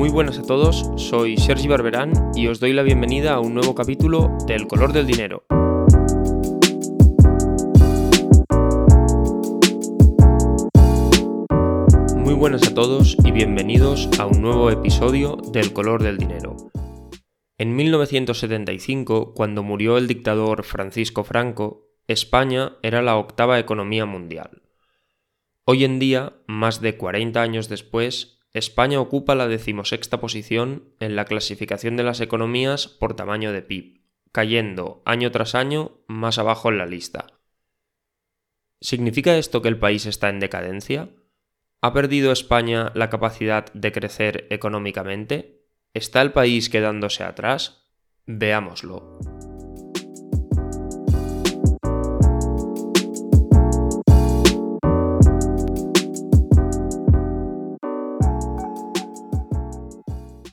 Muy buenas a todos, soy Sergi Barberán y os doy la bienvenida a un nuevo capítulo de El color del dinero. Muy buenas a todos y bienvenidos a un nuevo episodio del color del dinero. En 1975, cuando murió el dictador Francisco Franco, España era la octava economía mundial. Hoy en día, más de 40 años después, España ocupa la decimosexta posición en la clasificación de las economías por tamaño de PIB, cayendo año tras año más abajo en la lista. ¿Significa esto que el país está en decadencia? ¿Ha perdido España la capacidad de crecer económicamente? ¿Está el país quedándose atrás? Veámoslo.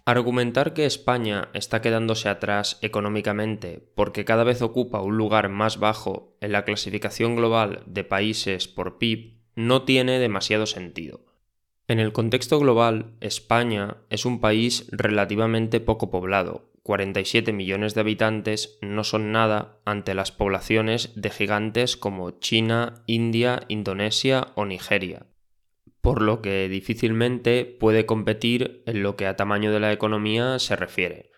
Argumentar que España está quedándose atrás económicamente porque cada vez ocupa un lugar más bajo en la clasificación global de países por PIB no tiene demasiado sentido. En el contexto global, España es un país relativamente poco poblado. 47 millones de habitantes no son nada ante las poblaciones de gigantes como China, India, Indonesia o Nigeria por lo que difícilmente puede competir en lo que a tamaño de la economía se refiere.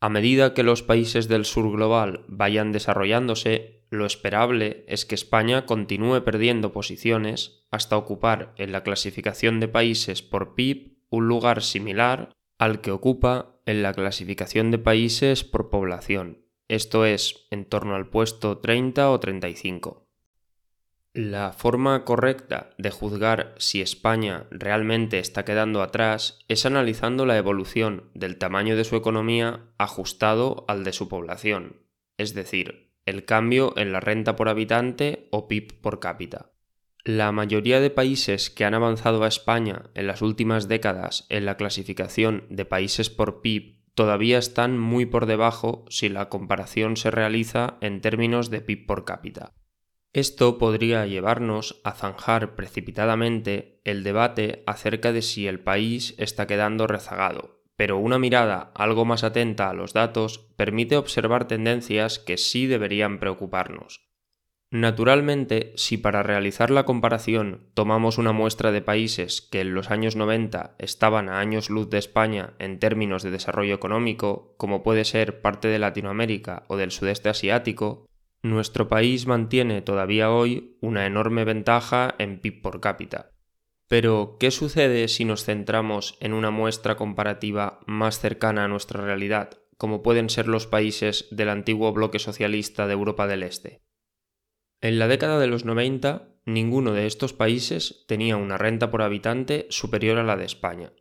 A medida que los países del sur global vayan desarrollándose, lo esperable es que España continúe perdiendo posiciones hasta ocupar en la clasificación de países por PIB un lugar similar al que ocupa en la clasificación de países por población, esto es, en torno al puesto 30 o 35. La forma correcta de juzgar si España realmente está quedando atrás es analizando la evolución del tamaño de su economía ajustado al de su población, es decir, el cambio en la renta por habitante o PIB por cápita. La mayoría de países que han avanzado a España en las últimas décadas en la clasificación de países por PIB todavía están muy por debajo si la comparación se realiza en términos de PIB por cápita. Esto podría llevarnos a zanjar precipitadamente el debate acerca de si el país está quedando rezagado, pero una mirada algo más atenta a los datos permite observar tendencias que sí deberían preocuparnos. Naturalmente, si para realizar la comparación tomamos una muestra de países que en los años 90 estaban a años luz de España en términos de desarrollo económico, como puede ser parte de Latinoamérica o del sudeste asiático, nuestro país mantiene todavía hoy una enorme ventaja en PIB por cápita. Pero, ¿qué sucede si nos centramos en una muestra comparativa más cercana a nuestra realidad, como pueden ser los países del antiguo bloque socialista de Europa del Este? En la década de los 90, ninguno de estos países tenía una renta por habitante superior a la de España.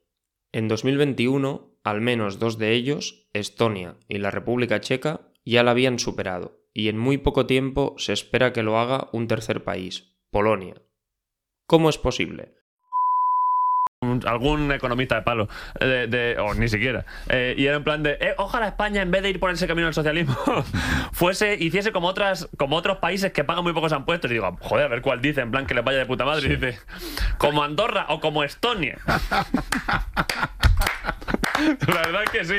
En 2021, al menos dos de ellos, Estonia y la República Checa, ya la habían superado, y en muy poco tiempo se espera que lo haga un tercer país, Polonia. ¿Cómo es posible? algún economista de palo, de, o ni siquiera. Eh, y era en plan de, eh, ojalá España, en vez de ir por ese camino del socialismo, fuese, hiciese como otras, como otros países que pagan muy pocos impuestos. Y digo, joder, a ver cuál dice, en plan que les vaya de puta madre. Y dice, como Andorra o como Estonia. La verdad es que sí.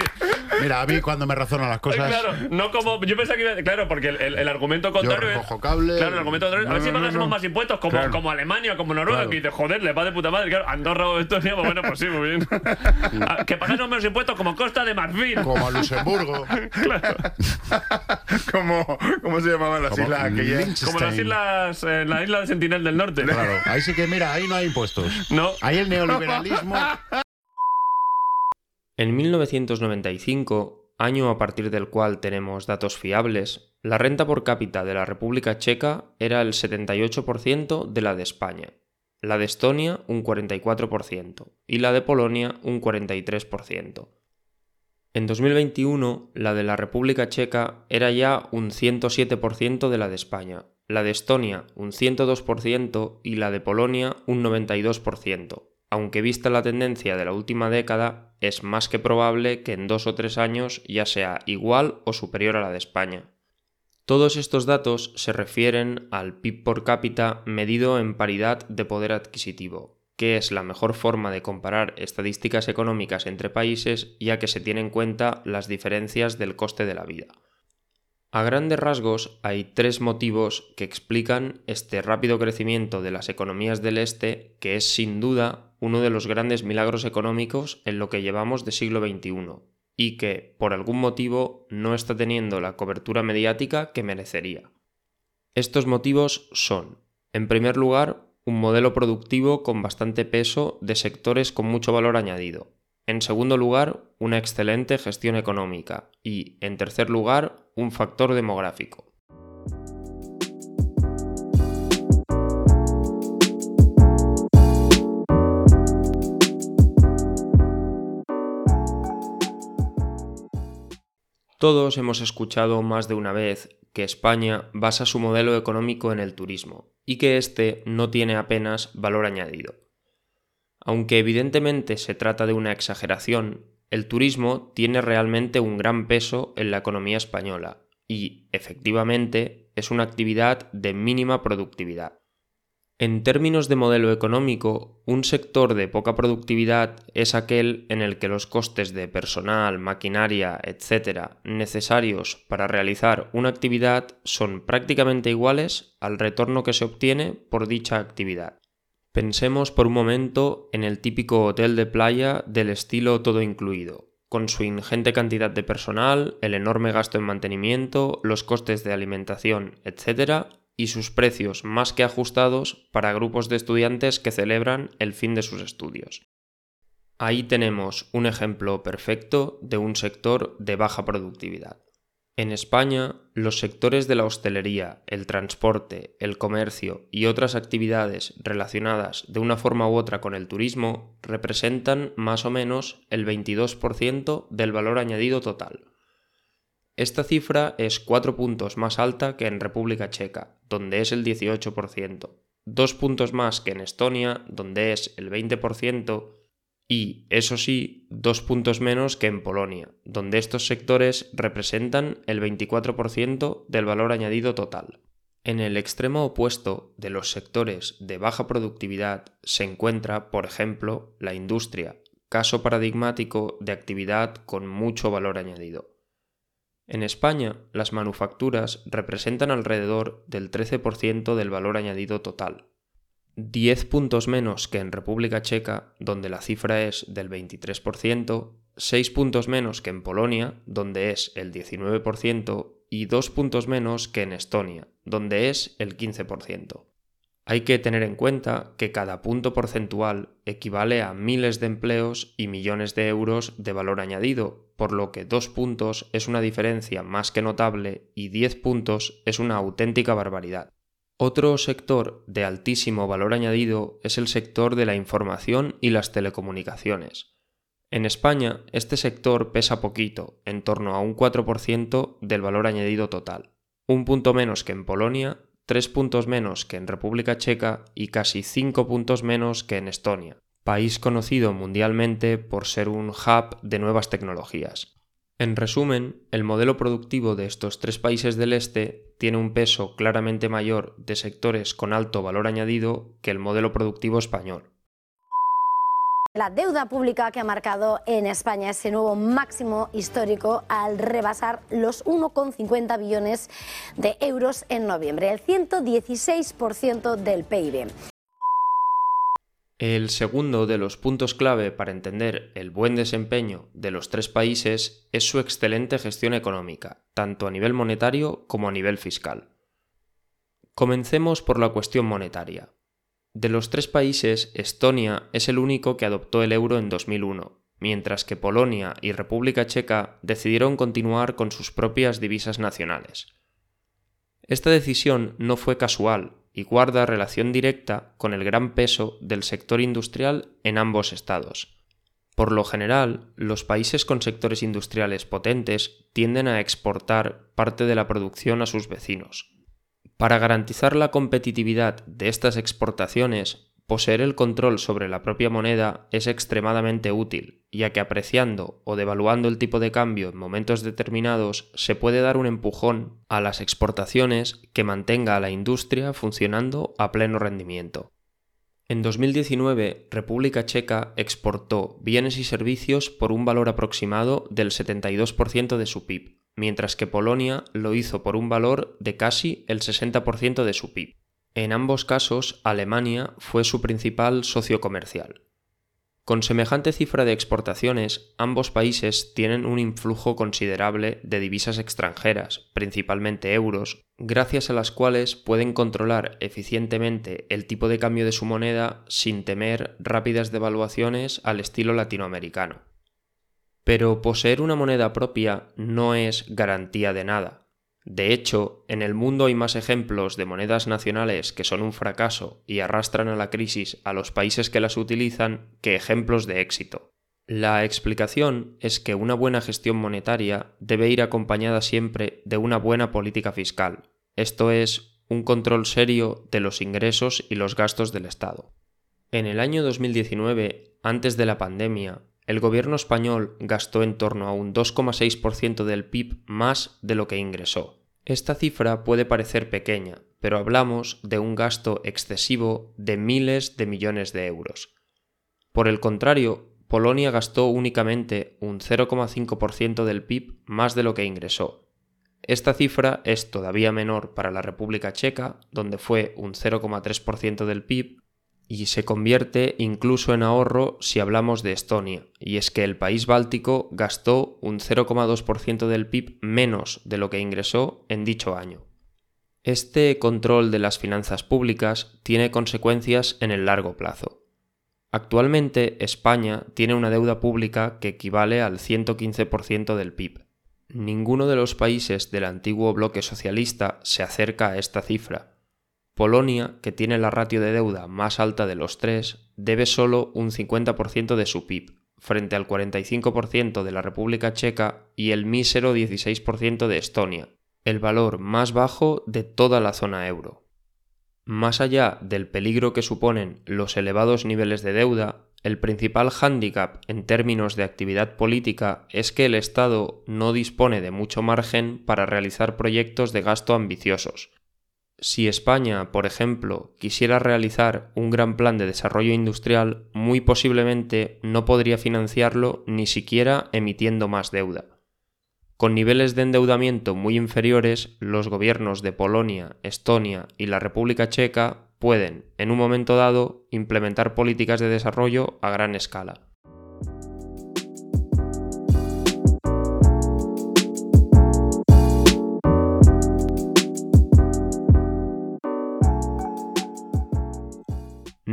Mira, a mí cuando me razonan las cosas. Claro, no como. Yo pensaba que iba. Claro, porque el, argumento contrario. Yo cable. Claro, el argumento contrario. a ver si pagásemos más impuestos, como, como Alemania, como Noruega, que dice, joder, le va de puta madre. Claro, Andorra o Estonia, pues bueno, pues sí, muy bien. Ah, que pagásemos menos impuestos como Costa de Marfil. Como Luxemburgo. claro. como. ¿Cómo se llamaban las islas aquellas? Como las islas. Eh, la isla de Sentinel del Norte. Claro, ahí sí que, mira, ahí no hay impuestos. No. Ahí el neoliberalismo. En 1995, año a partir del cual tenemos datos fiables, la renta por cápita de la República Checa era el 78% de la de España, la de Estonia un 44% y la de Polonia un 43%. En 2021, la de la República Checa era ya un 107% de la de España, la de Estonia un 102% y la de Polonia un 92%, aunque vista la tendencia de la última década, es más que probable que en dos o tres años ya sea igual o superior a la de España. Todos estos datos se refieren al PIB por cápita medido en paridad de poder adquisitivo, que es la mejor forma de comparar estadísticas económicas entre países ya que se tienen en cuenta las diferencias del coste de la vida. A grandes rasgos hay tres motivos que explican este rápido crecimiento de las economías del Este que es sin duda uno de los grandes milagros económicos en lo que llevamos de siglo XXI y que, por algún motivo, no está teniendo la cobertura mediática que merecería. Estos motivos son, en primer lugar, un modelo productivo con bastante peso de sectores con mucho valor añadido. En segundo lugar, una excelente gestión económica. Y, en tercer lugar, un factor demográfico. Todos hemos escuchado más de una vez que España basa su modelo económico en el turismo y que éste no tiene apenas valor añadido. Aunque evidentemente se trata de una exageración, el turismo tiene realmente un gran peso en la economía española y, efectivamente, es una actividad de mínima productividad. En términos de modelo económico, un sector de poca productividad es aquel en el que los costes de personal, maquinaria, etc. necesarios para realizar una actividad son prácticamente iguales al retorno que se obtiene por dicha actividad. Pensemos por un momento en el típico hotel de playa del estilo todo incluido, con su ingente cantidad de personal, el enorme gasto en mantenimiento, los costes de alimentación, etc., y sus precios más que ajustados para grupos de estudiantes que celebran el fin de sus estudios. Ahí tenemos un ejemplo perfecto de un sector de baja productividad. En España, los sectores de la hostelería, el transporte, el comercio y otras actividades relacionadas de una forma u otra con el turismo representan más o menos el 22% del valor añadido total. Esta cifra es 4 puntos más alta que en República Checa, donde es el 18%, 2 puntos más que en Estonia, donde es el 20%, y, eso sí, 2 puntos menos que en Polonia, donde estos sectores representan el 24% del valor añadido total. En el extremo opuesto de los sectores de baja productividad se encuentra, por ejemplo, la industria, caso paradigmático de actividad con mucho valor añadido. En España, las manufacturas representan alrededor del 13% del valor añadido total. 10 puntos menos que en República Checa, donde la cifra es del 23%, 6 puntos menos que en Polonia, donde es el 19%, y 2 puntos menos que en Estonia, donde es el 15%. Hay que tener en cuenta que cada punto porcentual equivale a miles de empleos y millones de euros de valor añadido, por lo que dos puntos es una diferencia más que notable y 10 puntos es una auténtica barbaridad. Otro sector de altísimo valor añadido es el sector de la información y las telecomunicaciones. En España, este sector pesa poquito, en torno a un 4% del valor añadido total, un punto menos que en Polonia 3 puntos menos que en República Checa y casi 5 puntos menos que en Estonia, país conocido mundialmente por ser un hub de nuevas tecnologías. En resumen, el modelo productivo de estos tres países del este tiene un peso claramente mayor de sectores con alto valor añadido que el modelo productivo español. La deuda pública que ha marcado en España ese nuevo máximo histórico al rebasar los 1,50 billones de euros en noviembre, el 116% del PIB. El segundo de los puntos clave para entender el buen desempeño de los tres países es su excelente gestión económica, tanto a nivel monetario como a nivel fiscal. Comencemos por la cuestión monetaria. De los tres países, Estonia es el único que adoptó el euro en 2001, mientras que Polonia y República Checa decidieron continuar con sus propias divisas nacionales. Esta decisión no fue casual y guarda relación directa con el gran peso del sector industrial en ambos estados. Por lo general, los países con sectores industriales potentes tienden a exportar parte de la producción a sus vecinos, para garantizar la competitividad de estas exportaciones, poseer el control sobre la propia moneda es extremadamente útil, ya que apreciando o devaluando el tipo de cambio en momentos determinados se puede dar un empujón a las exportaciones que mantenga a la industria funcionando a pleno rendimiento. En 2019, República Checa exportó bienes y servicios por un valor aproximado del 72% de su PIB, mientras que Polonia lo hizo por un valor de casi el 60% de su PIB. En ambos casos, Alemania fue su principal socio comercial. Con semejante cifra de exportaciones, ambos países tienen un influjo considerable de divisas extranjeras, principalmente euros, gracias a las cuales pueden controlar eficientemente el tipo de cambio de su moneda sin temer rápidas devaluaciones al estilo latinoamericano. Pero poseer una moneda propia no es garantía de nada. De hecho, en el mundo hay más ejemplos de monedas nacionales que son un fracaso y arrastran a la crisis a los países que las utilizan que ejemplos de éxito. La explicación es que una buena gestión monetaria debe ir acompañada siempre de una buena política fiscal, esto es, un control serio de los ingresos y los gastos del Estado. En el año 2019, antes de la pandemia, el gobierno español gastó en torno a un 2,6% del PIB más de lo que ingresó. Esta cifra puede parecer pequeña, pero hablamos de un gasto excesivo de miles de millones de euros. Por el contrario, Polonia gastó únicamente un 0,5% del PIB más de lo que ingresó. Esta cifra es todavía menor para la República Checa, donde fue un 0,3% del PIB, y se convierte incluso en ahorro si hablamos de Estonia, y es que el país báltico gastó un 0,2% del PIB menos de lo que ingresó en dicho año. Este control de las finanzas públicas tiene consecuencias en el largo plazo. Actualmente España tiene una deuda pública que equivale al 115% del PIB. Ninguno de los países del antiguo bloque socialista se acerca a esta cifra, Polonia, que tiene la ratio de deuda más alta de los tres, debe solo un 50% de su PIB, frente al 45% de la República Checa y el mísero 16% de Estonia, el valor más bajo de toda la zona euro. Más allá del peligro que suponen los elevados niveles de deuda, el principal hándicap en términos de actividad política es que el Estado no dispone de mucho margen para realizar proyectos de gasto ambiciosos, si España, por ejemplo, quisiera realizar un gran plan de desarrollo industrial, muy posiblemente no podría financiarlo ni siquiera emitiendo más deuda. Con niveles de endeudamiento muy inferiores, los gobiernos de Polonia, Estonia y la República Checa pueden, en un momento dado, implementar políticas de desarrollo a gran escala.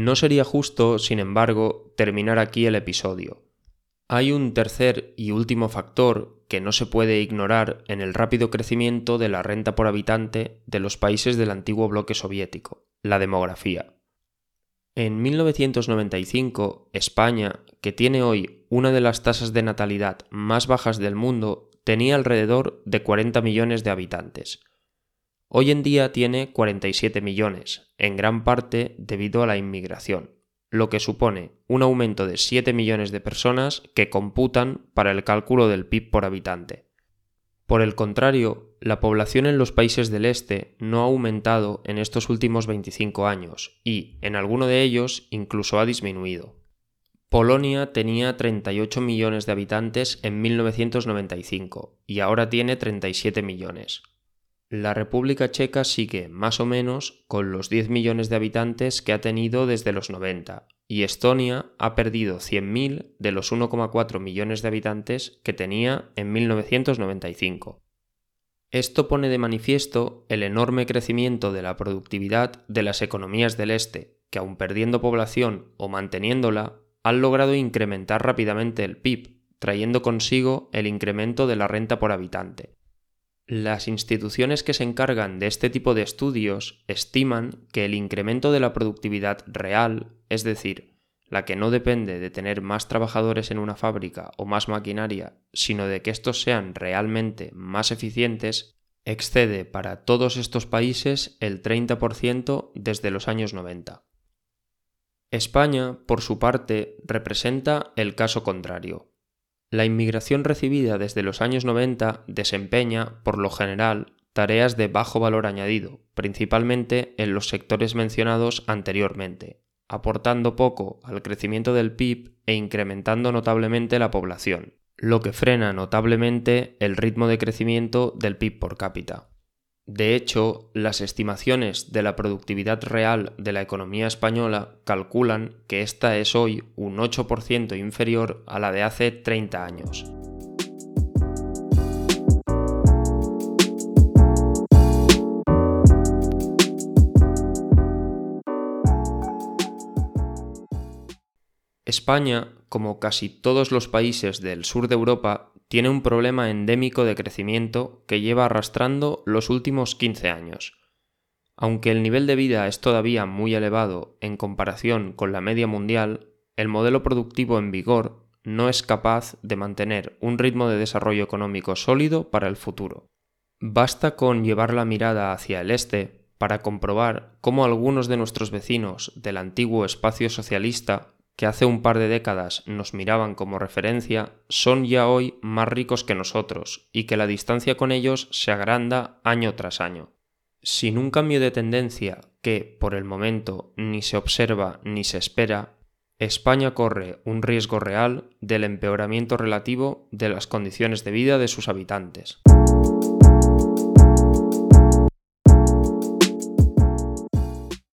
No sería justo, sin embargo, terminar aquí el episodio. Hay un tercer y último factor que no se puede ignorar en el rápido crecimiento de la renta por habitante de los países del antiguo bloque soviético, la demografía. En 1995, España, que tiene hoy una de las tasas de natalidad más bajas del mundo, tenía alrededor de 40 millones de habitantes, Hoy en día tiene 47 millones, en gran parte debido a la inmigración, lo que supone un aumento de 7 millones de personas que computan para el cálculo del PIB por habitante. Por el contrario, la población en los países del este no ha aumentado en estos últimos 25 años y, en alguno de ellos, incluso ha disminuido. Polonia tenía 38 millones de habitantes en 1995 y ahora tiene 37 millones, la República Checa sigue más o menos con los 10 millones de habitantes que ha tenido desde los 90 y Estonia ha perdido 100.000 de los 1,4 millones de habitantes que tenía en 1995. Esto pone de manifiesto el enorme crecimiento de la productividad de las economías del Este, que aun perdiendo población o manteniéndola, han logrado incrementar rápidamente el PIB, trayendo consigo el incremento de la renta por habitante. Las instituciones que se encargan de este tipo de estudios estiman que el incremento de la productividad real, es decir, la que no depende de tener más trabajadores en una fábrica o más maquinaria, sino de que estos sean realmente más eficientes, excede para todos estos países el 30% desde los años 90. España, por su parte, representa el caso contrario, la inmigración recibida desde los años 90 desempeña, por lo general, tareas de bajo valor añadido, principalmente en los sectores mencionados anteriormente, aportando poco al crecimiento del PIB e incrementando notablemente la población, lo que frena notablemente el ritmo de crecimiento del PIB por cápita. De hecho, las estimaciones de la productividad real de la economía española calculan que esta es hoy un 8% inferior a la de hace 30 años. España, como casi todos los países del sur de Europa, tiene un problema endémico de crecimiento que lleva arrastrando los últimos 15 años. Aunque el nivel de vida es todavía muy elevado en comparación con la media mundial, el modelo productivo en vigor no es capaz de mantener un ritmo de desarrollo económico sólido para el futuro. Basta con llevar la mirada hacia el este para comprobar cómo algunos de nuestros vecinos del antiguo espacio socialista que hace un par de décadas nos miraban como referencia, son ya hoy más ricos que nosotros y que la distancia con ellos se agranda año tras año. Sin un cambio de tendencia que, por el momento, ni se observa ni se espera, España corre un riesgo real del empeoramiento relativo de las condiciones de vida de sus habitantes.